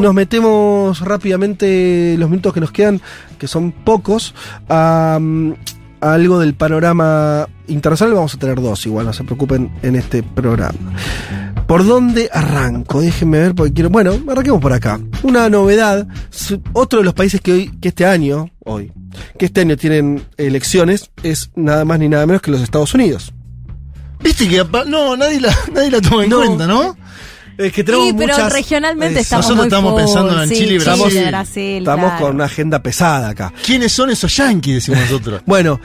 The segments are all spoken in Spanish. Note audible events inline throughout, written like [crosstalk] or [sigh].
Nos metemos rápidamente los minutos que nos quedan, que son pocos, a, a algo del panorama internacional. Vamos a tener dos, igual no se preocupen en este programa. ¿Por dónde arranco? Déjenme ver porque quiero. Bueno, arranquemos por acá. Una novedad. Otro de los países que hoy, que este año, hoy, que este año tienen elecciones, es nada más ni nada menos que los Estados Unidos. Viste que no, nadie la, [laughs] nadie la toma en No. cuenta, ¿no? Es que tenemos Sí, pero muchas- regionalmente estamos nosotros muy estamos full, pensando en sí, Chile y Brasil. Brasil, Estamos claro. con una agenda pesada acá. ¿Quiénes son esos yanquis? Decimos nosotros. [laughs] Bueno,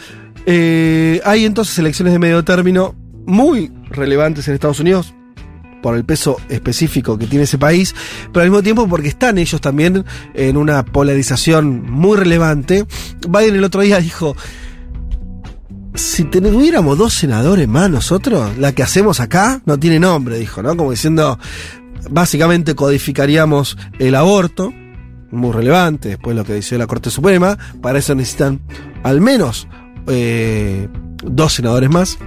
eh, hay entonces elecciones de medio término muy relevantes en Estados Unidos por el peso específico que tiene ese país, pero al mismo tiempo porque están ellos también en una polarización muy relevante. Biden el otro día dijo, si tuviéramos dos senadores más nosotros, la que hacemos acá no tiene nombre, dijo, ¿no? Como diciendo, básicamente codificaríamos el aborto, muy relevante, después lo que decidió la Corte Suprema, para eso necesitan al menos eh, dos senadores más.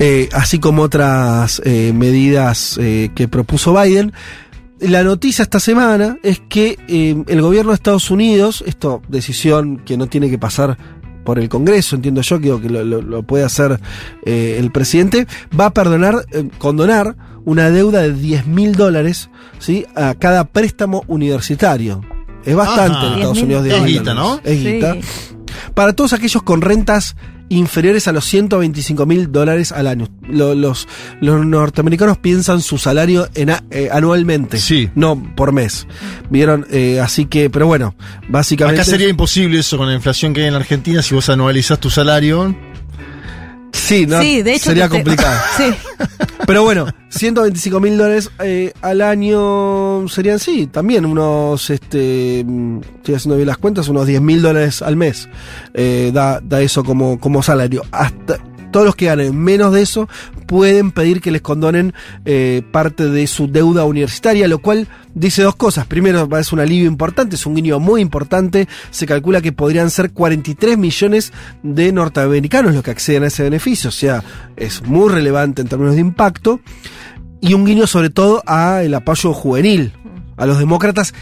Eh, así como otras eh, medidas que propuso Biden. La noticia esta semana es que el gobierno de Estados Unidos, esto decisión que no tiene que pasar por el Congreso, entiendo yo que, que lo, lo- lo puede hacer eh, el presidente, va a perdonar, eh, condonar una deuda de 10 mil dólares ¿sí? a cada préstamo universitario. Es bastante Ajá. en Estados 10.000 Unidos. 10.000 Es guita. ¿no? Es Sí. guita. Para todos aquellos con rentas inferiores a los 125 mil dólares al año. Lo- los, los norteamericanos piensan su salario en a- eh, anualmente, Sí. no por mes. Vieron, Eh, así que, pero bueno, básicamente. Acá sería imposible eso con la inflación que hay en la Argentina si vos anualizás tu salario. Sí, no, Sí, de hecho. sería te- complicado. [laughs] Sí. Pero bueno, 125 mil dólares eh, al año serían, sí, también unos, este, estoy haciendo bien las cuentas, unos 10 mil dólares al mes. Eh, da, da eso como, como salario. Hasta todos los que ganen menos de eso pueden pedir que les condonen eh, parte de su deuda universitaria, lo cual dice dos cosas. Primero, es un alivio importante, es un guiño muy importante. Se calcula que podrían ser 43 millones de norteamericanos los que acceden a ese beneficio, o sea, es muy relevante en términos de impacto. Y un guiño sobre todo a el apoyo juvenil, a los demócratas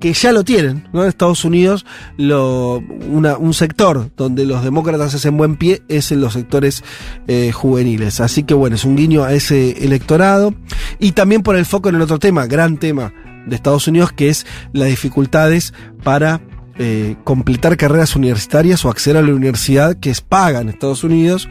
que ya lo tienen, ¿no? En Estados Unidos, lo, una- un sector donde los demócratas hacen buen pie es en los sectores eh, juveniles. Así que bueno, es un guiño a ese electorado. Y también por el foco en el otro tema, gran tema de Estados Unidos, que es las dificultades para eh, completar carreras universitarias o acceder a la universidad que es paga en Estados Unidos.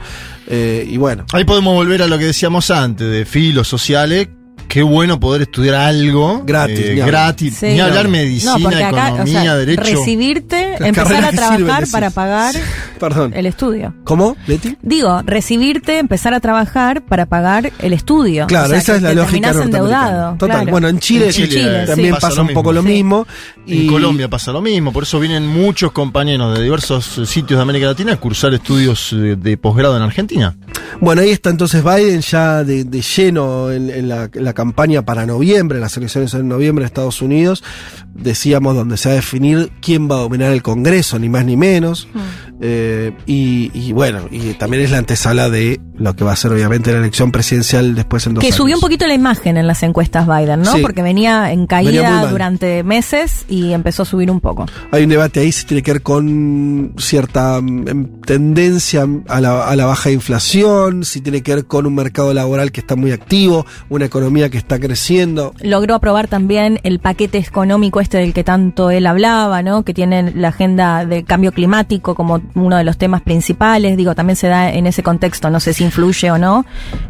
Eh, y bueno, Ahí podemos volver a lo que decíamos antes, de filos sociales. Qué bueno poder estudiar algo Gratis, eh, ni hablar. gratis, Sí. ni hablar No, medicina, porque acá, o economía, sea, derecho. recibirte, Las empezar a trabajar sirven, para pagar perdón. el estudio. ¿Cómo, Leti? Digo, recibirte, empezar a trabajar para pagar el estudio. Claro, O sea, esa es la te lógica endeudado. Total. claro. Bueno, en Chile, En Chile, también sí. pasa, pasa un poco lo mismo. mismo. En Colombia pasa lo mismo, por eso vienen muchos compañeros de diversos sitios de América Latina a cursar estudios de posgrado en Argentina. Bueno, ahí está entonces Biden ya de, de lleno en, en la, en la campaña para noviembre, las elecciones en noviembre de Estados Unidos. Decíamos donde se va a definir quién va a dominar el Congreso, ni más ni menos. Eh, y, y bueno, y también es la antesala de lo que va a ser obviamente la elección presidencial después en dos Que años. subió un poquito la imagen en las encuestas Biden, ¿no? Sí. Porque venía en caída durante meses y empezó a subir un poco. Hay un debate ahí si tiene que ver con cierta mm, em, tendencia a la, a la baja inflación, si tiene que ver con un mercado laboral que está muy activo, una economía que está creciendo. Logró aprobar también el paquete económico este del que tanto él hablaba, ¿no? Que tiene la agenda de cambio climático como uno de los temas principales. Digo, también se da en ese contexto, no sé si influye o no,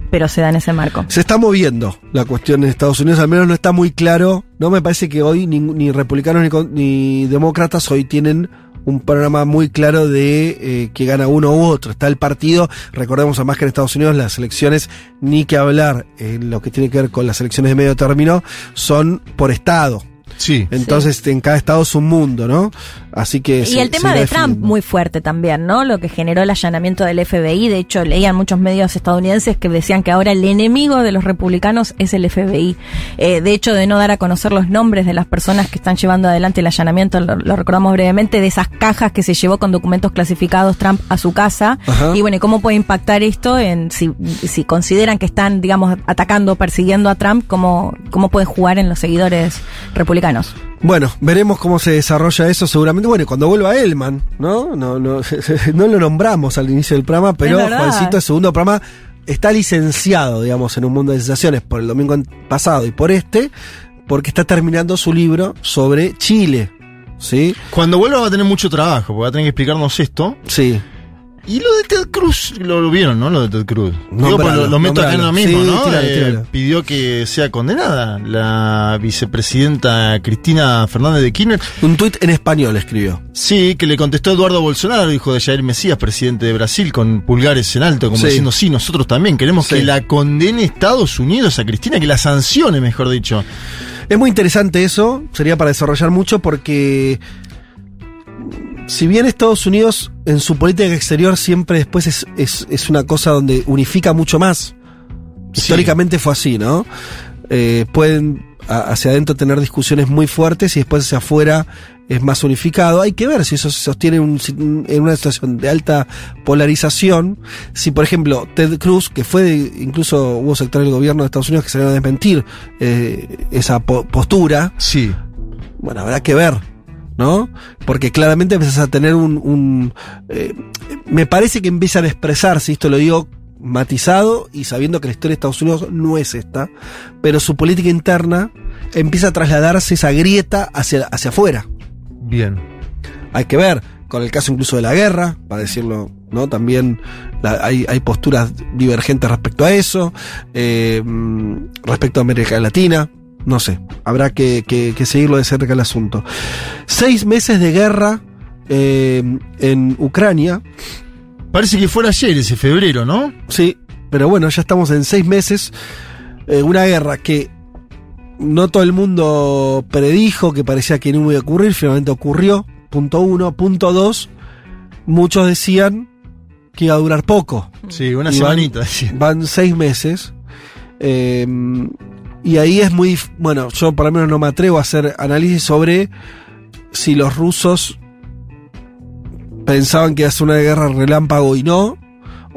pero se da en ese marco. Se está moviendo la cuestión en Estados Unidos, al menos no está muy claro. No me parece que hoy ni, ni republicanos ni, con- ni demócratas hoy tienen un panorama muy claro de eh, que gana uno u otro. Está el partido, recordemos además que en Estados Unidos las elecciones, ni que hablar en lo que tiene que ver con las elecciones de medio término, son por estado. Sí. Entonces en cada estado es un mundo, ¿no? Así que Y se- el tema de Trump definiendo. muy fuerte también, ¿no? Lo que generó el allanamiento del FBI. De hecho, leían muchos medios estadounidenses que decían que ahora el enemigo de los republicanos es el FBI. Eh, de hecho, de no dar a conocer los nombres de las personas que están llevando adelante el allanamiento, lo, lo recordamos brevemente, de esas cajas que se llevó con documentos clasificados Trump a su casa. Ajá. Y bueno, ¿y ¿cómo puede impactar esto en si, si consideran que están, digamos, atacando, persiguiendo a Trump, cómo, cómo puede jugar en los seguidores republicanos? Bueno, veremos cómo se desarrolla eso seguramente. Bueno, y cuando vuelva Elman, ¿no? No, no, [laughs] no lo nombramos al inicio del programa, pero. Juancito, el segundo programa, está licenciado, digamos, en un mundo de sensaciones por el domingo pasado y por este, porque está terminando su libro sobre Chile. ¿Sí? Cuando vuelva va a tener mucho trabajo, porque va a tener que explicarnos esto. Sí. Y lo de Ted Cruz, lo, lo vieron, ¿no? Lo de Ted Cruz. Digo, pues lo, lo meto acá en lo mismo, Sí, ¿no? tíralo, Eh, pidió que sea condenada la vicepresidenta Cristina Fernández de Kirchner. Un tuit en español escribió. Sí, que le contestó Eduardo Bolsonaro, hijo de Jair Mesías, presidente de Brasil, con pulgares en alto, como Sí. diciendo, sí, nosotros también queremos Sí. que la condene Estados Unidos a Cristina, que la sancione, mejor dicho. Es muy interesante eso, sería para desarrollar mucho porque si bien Estados Unidos en su política exterior siempre después es, es, es una cosa donde unifica mucho más, Sí. históricamente fue así, ¿no? Eh, pueden a- hacia adentro tener discusiones muy fuertes y después hacia afuera es más unificado. Hay que ver si eso se sostiene un- en una situación de alta polarización. Si, por ejemplo, Ted Cruz, que fue, incluso hubo sectores del gobierno de Estados Unidos que salieron a desmentir eh, esa po- postura, Sí. bueno, habrá que ver, ¿no? Porque claramente empiezas a tener un... un, eh, me parece que empiezan a expresarse, esto lo digo matizado y sabiendo que la historia de Estados Unidos no es esta, pero su política interna empieza a trasladarse esa grieta hacia, hacia afuera. Bien. Hay que ver, con el caso incluso de la guerra, para decirlo, ¿no? También la- hay, hay posturas divergentes respecto a eso, eh, mm, respecto a América Latina, no sé, habrá que, que- que seguirlo de cerca el asunto. Seis meses de guerra eh, en Ucrania, Parece que fuera ayer, ese febrero, ¿no? sí, pero bueno, ya estamos en seis meses, eh, una guerra que no todo el mundo predijo, que parecía que no iba a ocurrir, finalmente ocurrió, punto uno, punto dos, muchos decían que iba a durar poco. Sí, una Y semanita. Van, van seis meses. eh, y ahí es muy. Bueno, yo por lo menos no me atrevo a hacer análisis sobre si los rusos pensaban que ser una guerra relámpago y no.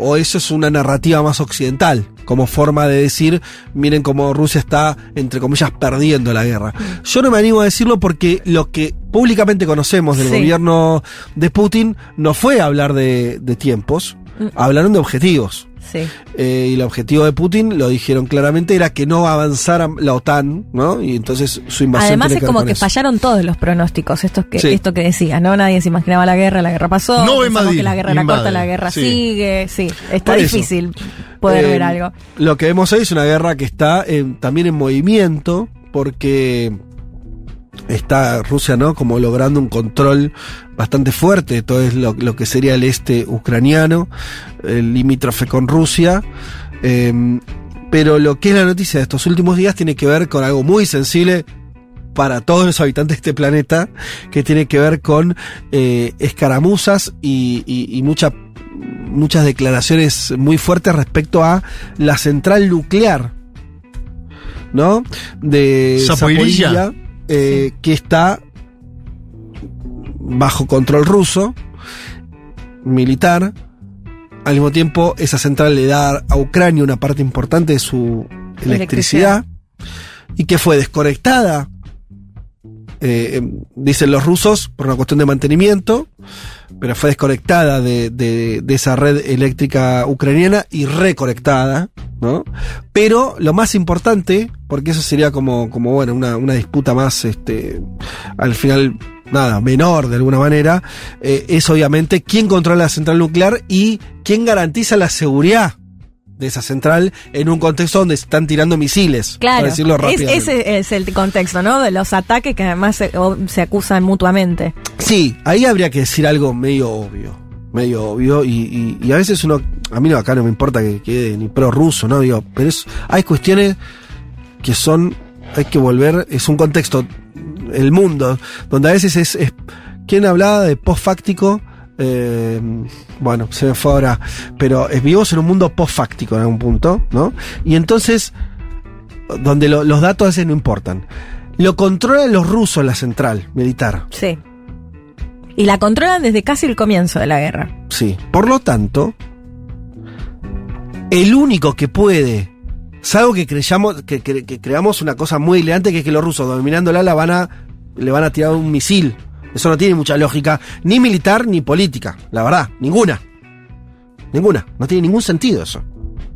O eso es una narrativa más occidental, como forma de decir, miren cómo Rusia está, entre comillas, perdiendo la guerra. Yo no me animo a decirlo porque lo que públicamente conocemos del Sí. gobierno de Putin no fue hablar de, de tiempos, Mm. hablaron de objetivos. Sí. Eh, y el objetivo de Putin, lo dijeron claramente, era que no avanzara la OTAN, ¿no? Y entonces su invasión Además tiene es como que eso. fallaron todos los pronósticos, esto que, Sí. esto que decías, ¿no? Nadie se imaginaba la guerra, la guerra pasó, No que la guerra era corta, la guerra sí. sigue, sí, está Por eso. difícil poder Eh, ver algo. Lo que vemos hoy es una guerra que está en- también en movimiento, porque está Rusia, ¿no? Como logrando un control bastante fuerte de todo lo, lo que sería el este ucraniano, el limítrofe con Rusia. Eh, pero lo que es la noticia de estos últimos días tiene que ver con algo muy sensible para todos los habitantes de este planeta, que tiene que ver con eh, escaramuzas y, y- y mucha- muchas declaraciones muy fuertes respecto a la central nuclear, ¿no? De Zaporizhia. Eh, que está bajo control ruso, militar. Al mismo tiempo, esa central le da a Ucrania una parte importante de su electricidad, y que fue desconectada, eh, em, dicen los rusos, por una cuestión de mantenimiento, pero fue desconectada de, de- de esa red eléctrica ucraniana y reconectada, ¿no? Pero lo más importante, porque eso sería como, como bueno, una, una disputa más, este, al final, nada, menor de alguna manera, eh, es obviamente quién controla la central nuclear y quién garantiza la seguridad de esa central en un contexto donde están tirando misiles, Claro, para decirlo es- ese es el contexto, ¿no? De los ataques que además se, o- se acusan mutuamente. Sí, ahí habría que decir algo medio obvio. Medio obvio. Y, y- y a veces uno. A mí no, acá no me importa que quede ni pro ruso, ¿no? Digo, pero es, hay cuestiones que son. Hay que volver. Es un contexto. El mundo. Donde a veces es. es ¿quién hablaba de post-fáctico? Eh, bueno, se me fue ahora, pero vivimos en un mundo post-fáctico en algún punto, ¿no? Y entonces, donde lo- los datos a veces no importan. Lo controlan los rusos la central militar, Sí. Y la controlan desde casi el comienzo de la guerra. sí. Por lo tanto, el único que puede, salvo que creyamos, que, que- que creamos una cosa muy elegante, que es que los rusos dominándola la van a, le van a tirar un misil. Eso no tiene mucha lógica, ni militar ni política, la verdad, ninguna. Ninguna, no tiene ningún sentido eso.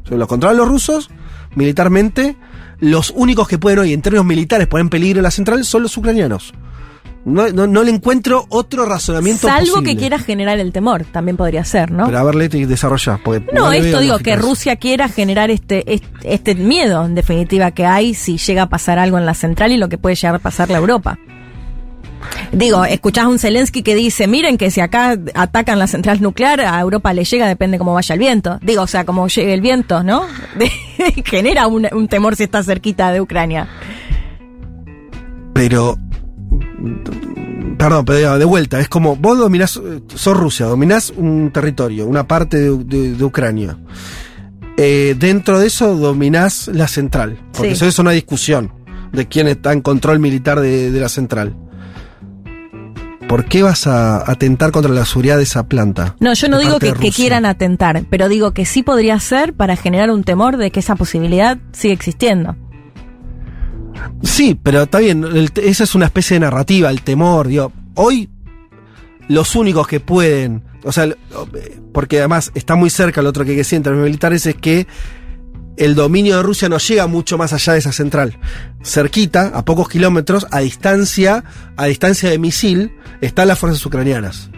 O sea, lo controlan los rusos, militarmente, los únicos que pueden hoy, en términos militares, poner en peligro la central son los ucranianos. No, no, no le encuentro otro razonamiento Salvo posible. que quiera generar el temor, también podría ser, ¿no? Pero a ver, Leti, desarrolla. No, le esto digo, que. Rusia quiera generar este, este, este miedo, en definitiva, que hay si llega a pasar algo en la central y lo que puede llegar a pasarle a Europa. Digo, escuchás a un Zelensky que dice, miren que si acá atacan la central nuclear, a Europa le llega, depende cómo vaya el viento. Digo, o sea, como llegue el viento, ¿no? [laughs] Genera un, un temor si está cerquita de Ucrania. Pero. Perdón, pero de vuelta, es como vos dominás, sos Rusia, dominás un territorio, una parte de, de- de Ucrania. Eh, dentro de eso dominás la central, porque Sí. eso es una discusión de quién está en control militar de, de la central. ¿Por qué vas a atentar contra la seguridad de esa planta? No, yo no digo que, quieran atentar, pero digo que sí podría ser para generar un temor de que esa posibilidad sigue existiendo. Sí, pero está bien, el esa es una especie de narrativa, el temor, digo, hoy los únicos que pueden, o sea, el- porque además está muy cerca lo otro que que decir en términos militares es que el dominio de Rusia no llega mucho más allá de esa central. Cerquita, a pocos kilómetros, a distancia, a distancia de misil, están las fuerzas ucranianas.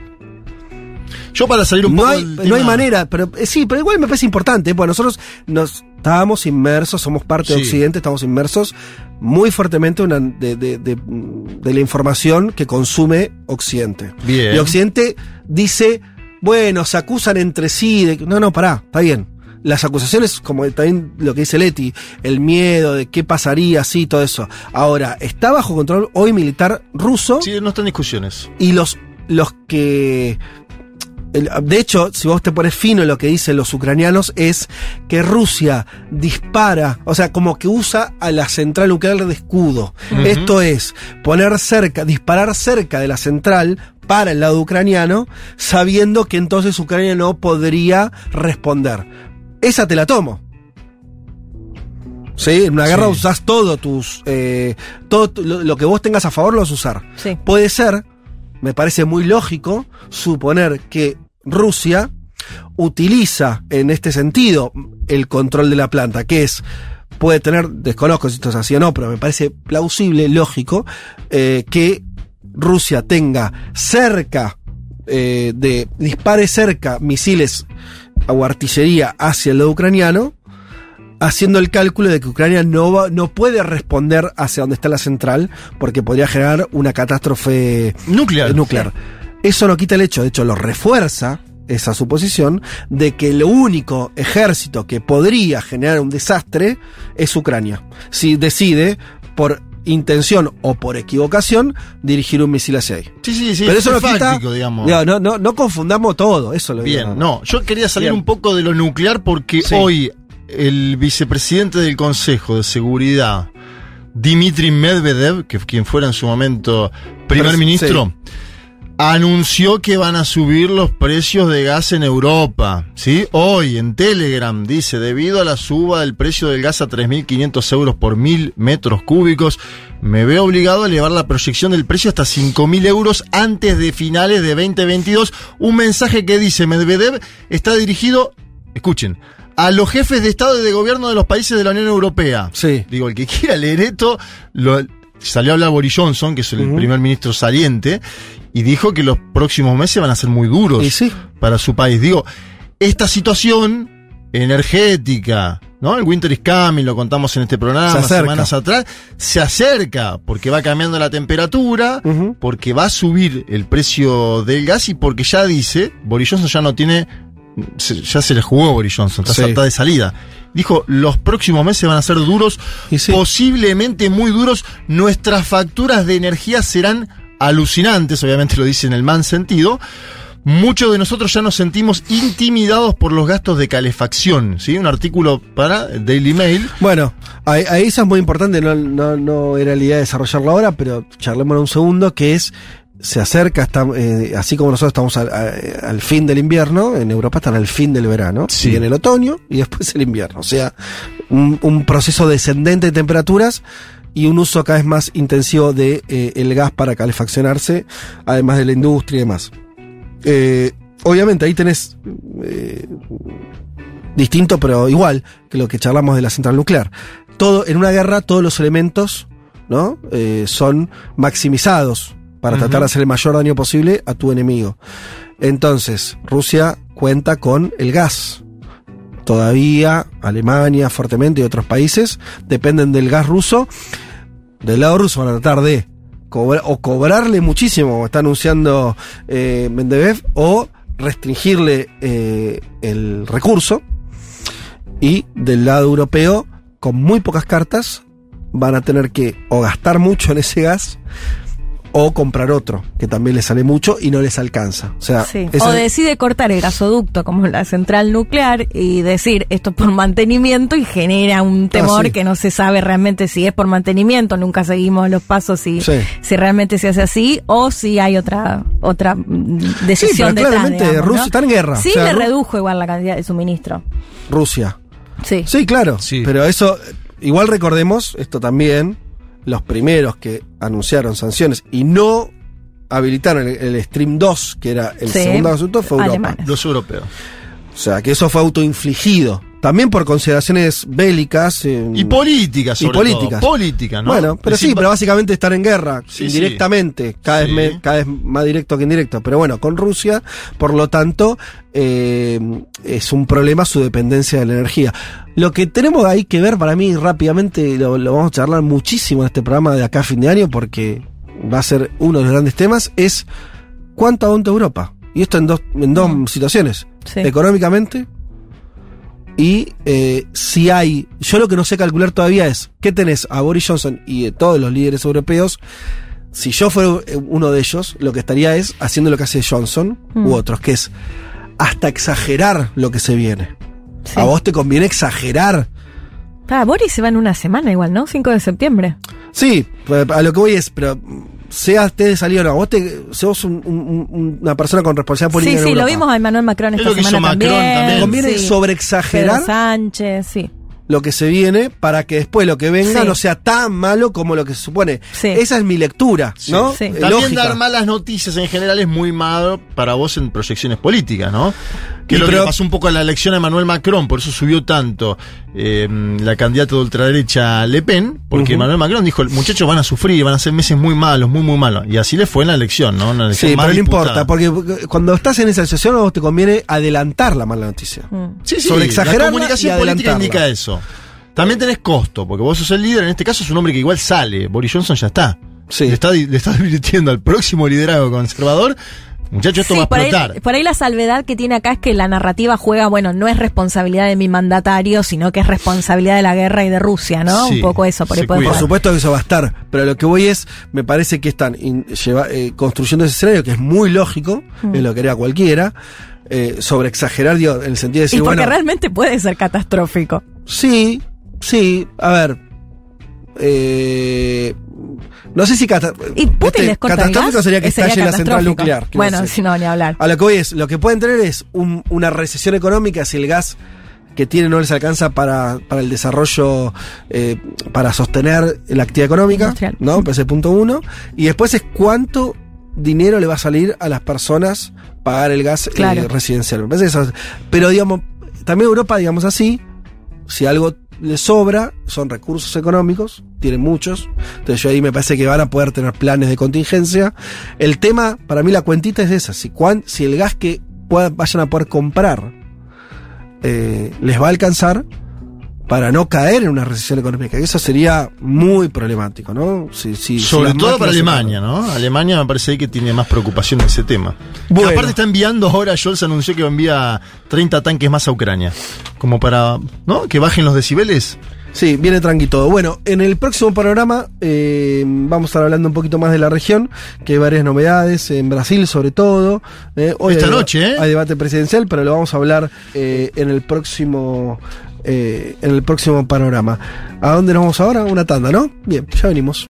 Yo para salir un No poco hay, no hay manera, pero eh, sí, pero igual me parece importante, porque nosotros nos estábamos inmersos, somos parte de. Occidente, estamos inmersos muy fuertemente una- de, de- de- de la información que consume Occidente. Bien. Y Occidente dice, bueno, se acusan entre sí, de, no, no, pará, está bien. Las acusaciones, como también lo que dice Leti, el miedo de qué pasaría, sí, todo eso. Ahora, está bajo control hoy militar ruso Sí, no están en discusiones. y los, los que. De hecho, si vos te pones fino en lo que dicen los ucranianos, es que Rusia dispara, o sea, como que usa a la central nuclear de escudo. Esto es poner cerca, disparar cerca de la central para el lado ucraniano, sabiendo que entonces Ucrania no podría responder. Esa te la tomo. Sí, en una guerra Sí. usás todo tus. eh, todo lo que vos tengas a favor lo vas a usar. Sí. Puede ser, me parece muy lógico, suponer que Rusia utiliza en este sentido el control de la planta, que es, puede tener, desconozco si esto es así o no, pero me parece plausible, lógico, eh, que Rusia tenga cerca, eh, de, dispare cerca misiles o artillería hacia el lado ucraniano, haciendo el cálculo de que Ucrania no, va- no puede responder hacia donde está la central, porque podría generar una catástrofe Nuclear. eh, nuclear. Eso no quita el hecho, de hecho lo refuerza esa suposición de que el único ejército que podría generar un desastre es Ucrania. Si decide, por intención o por equivocación, dirigir un misil hacia ahí. Sí, sí, sí. Pero eso no es quita. fáctico, digamos. No, no, no confundamos todo, eso lo digo. Bien, no, yo quería salir Bien. un poco de lo nuclear porque Sí. hoy el vicepresidente del Consejo de Seguridad, Dmitry Medvedev, que quien fuera en su momento primer ministro, anunció que van a subir los precios de gas en Europa. ¿sí? Hoy en Telegram dice, debido a la suba del precio del gas a 3.500 euros por mil metros cúbicos, me veo obligado a elevar la proyección del precio hasta 5.000 euros antes de finales de 2022. Un mensaje que dice Medvedev está dirigido, escuchen, a los jefes de Estado y de Gobierno de los países de la Unión Europea. Sí. Digo, el que quiera leer esto, lo, salió a hablar Boris Johnson, que es el primer ministro saliente, y dijo que los próximos meses van a ser muy duros Y sí. para su país. Digo, esta situación energética, ¿no? El Winter is coming, lo contamos en este programa Se semanas atrás, se acerca porque va cambiando la temperatura, porque va a subir el precio del gas y porque ya dice, Boris Johnson ya no tiene, ya se le jugó Boris Johnson, está, Sí. está de salida. Dijo, los próximos meses van a ser duros, sí. posiblemente muy duros, nuestras facturas de energía serán alucinantes, obviamente lo dice en el man sentido, muchos de nosotros ya nos sentimos intimidados por los gastos de calefacción. ¿sí? Un artículo para Daily Mail. Bueno, ahí, ahí eso es muy importante, no, no, no era la idea de desarrollarlo ahora, pero charlemos un segundo, que es, se acerca, está, eh, así como nosotros estamos al, a- al fin del invierno, en Europa están al fin del verano, Sí. viene el otoño y después el invierno. O sea, un, un proceso descendente de temperaturas y un uso cada vez más intensivo de eh, el gas para calefaccionarse, además de la industria y demás. Eh, obviamente ahí tenés eh, distinto, pero igual que lo que charlamos de la central nuclear. Todo, en una guerra, todos los elementos, ¿no? Eh, son maximizados para tratar de hacer el mayor daño posible a tu enemigo. Entonces, Rusia cuenta con el gas. Todavía Alemania fuertemente y otros países dependen del gas ruso. Del lado ruso van a tratar de cobra- o cobrarle muchísimo, como está anunciando eh, Mendebev, o restringirle eh, el recurso. Y del lado europeo, con muy pocas cartas, van a tener que o gastar mucho en ese gas o comprar otro, que también les sale mucho y no les alcanza. O sea, Sí. O decide cortar el gasoducto como la central nuclear y decir esto es por mantenimiento y genera un temor sí. que no se sabe realmente si es por mantenimiento, nunca seguimos los pasos y Sí. si realmente se hace así o si hay otra otra mm, decisión pero detrás, claramente digamos, Rusia ¿no? está en guerra, Sí, o sea, le Ru- redujo igual la cantidad de suministro. Rusia. Sí. Sí, claro. Sí. Pero eso, igual recordemos, esto también, los primeros que anunciaron sanciones y no habilitaron el, el Stream 2, que era el Sí. segundo asunto, fue Europa. Alemanes. Los europeos. O sea, que eso fue autoinfligido. También por consideraciones bélicas. eh, Y políticas, Y sobre políticas. todo. Política, ¿no? Bueno, pero sí, pero básicamente estar en guerra, Sí, indirectamente, Cada, Sí. vez me- cada vez más directo que indirecto. Pero bueno, con Rusia, por lo tanto, eh, es un problema su dependencia de la energía. Lo que tenemos ahí que ver para mí rápidamente, lo, lo vamos a charlar muchísimo en este programa de acá a fin de año, porque va a ser uno de los grandes temas, es cuánto aguanta Europa. Y esto en dos, en dos Mm. situaciones. Sí. Económicamente y eh, si hay, yo lo que no sé calcular todavía es, ¿qué tenés a Boris Johnson y de todos los líderes europeos? Si yo fuera eh, uno de ellos, lo que estaría es haciendo lo que hace Johnson Mm. u otros, que es hasta exagerar lo que se viene. Sí. A vos te conviene exagerar. Ah, Boris se va en una semana igual, ¿no? 5 de septiembre. Sí, a lo que voy es, pero mm, sea usted de salir o no, vos te, sos un- un- un- una persona con responsabilidad política. Sí, en sí, lo Europa. vimos a Emmanuel Macron Es esta lo que hizo semana Macron también. también. Te conviene sí. sobreexagerar Pedro Sánchez, sí. Lo que se viene para que después lo que venga Sí. no sea tan malo como lo que se supone. Sí. Esa es mi lectura, ¿no? Sí. Eh, También lógica. dar malas noticias en general es muy malo para vos en proyecciones políticas, ¿no? Que Y es lo que pero- pasó un poco a la elección a Emmanuel Macron, por eso subió tanto eh, la candidata de ultraderecha Le Pen, porque Ujú. Emmanuel Macron dijo, muchachos van a sufrir, van a ser meses muy malos, muy, muy malos. Y así le fue en la elección, ¿no? Una elección Sí, pero no importa, porque cuando estás en esa situación a vos te conviene adelantar la mala noticia. Mm. Sí, sí, sobreexagerarla la comunicación y política indica eso. También tenés costo, porque vos sos el líder, en este caso es un hombre que igual sale. Boris Johnson ya está. Sí. Le está, le está [laughs] advirtiendo al próximo liderazgo conservador. Muchachos, esto Sí, va a por ahí, explotar. por ahí la salvedad que tiene acá es que la narrativa juega, bueno, no es responsabilidad de mi mandatario, sino que es responsabilidad de la guerra y de Rusia, ¿no? Sí, Un poco eso, por ahí. Por supuesto que eso va a estar, pero lo que voy es, me parece que están in- lleva- eh, construyendo ese escenario que es muy lógico, es lo que haría cualquiera, eh, sobre exagerar, digo, en el sentido de Y decir, porque bueno, realmente puede ser catastrófico. Sí, sí, a ver, eh, no sé si cata- Y Putin este, les corta el catastrófico sería que sería estalle la central nuclear. Bueno, si no, ni hablar. A lo que voy es, lo que pueden tener es un- una recesión económica si el gas que tiene no les alcanza para, para el desarrollo, eh, para sostener la actividad económica, Industrial. ¿no? Ese es punto uno. Y después es cuánto dinero le va a salir a las personas pagar el gas eh, residencial. Me parece que eso- pero digamos, también Europa, digamos así, si algo le sobra, son recursos económicos, tienen muchos, entonces yo ahí me parece que van a poder tener planes de contingencia. El tema, para mí la cuentita es esa, si, cuán- si el gas que vayan a poder comprar eh, les va a alcanzar para no caer en una recesión económica. Y eso sería muy problemático, ¿no? Sobre todo para Alemania, ¿no? Alemania me parece ahí que tiene más preocupación en ese tema. Bueno. Aparte está enviando ahora, Scholz anunció que envía 30 tanques más a Ucrania. Como para, ¿no? Que bajen los decibeles. Sí, viene tranqui todo. Bueno, en el próximo panorama eh, vamos a estar hablando un poquito más de la región, que hay varias novedades, en Brasil sobre todo. Eh, hoy Esta hay, noche, ¿eh? Hay debate presidencial, pero lo vamos a hablar eh, en el próximo eh, en el próximo panorama. ¿A dónde nos vamos ahora? Una tanda, ¿no? Bien, ya venimos.